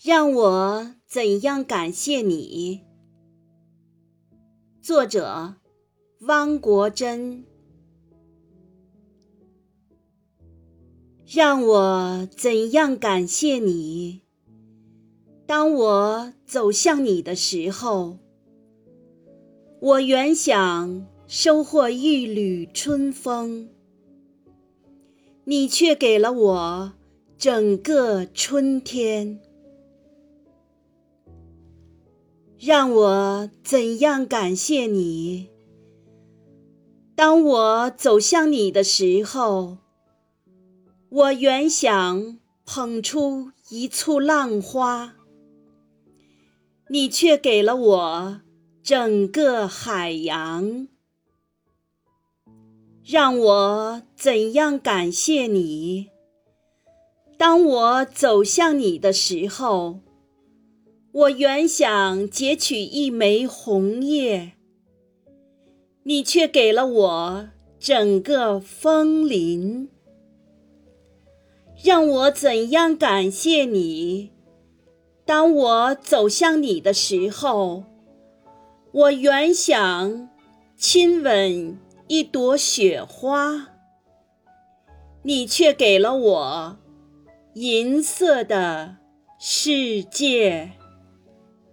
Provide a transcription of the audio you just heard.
让我怎样感谢你？作者：汪国真。让我怎样感谢你？当我走向你的时候，我原想收获一缕春风，你却给了我整个春天。让我怎样感谢你？当我走向你的时候，我原想捧出一簇浪花，你却给了我整个海洋。让我怎样感谢你？当我走向你的时候。我原想截取一枚红叶，你却给了我整个枫林。让我怎样感谢你？当我走向你的时候，我原想亲吻一朵雪花，你却给了我银色的世界。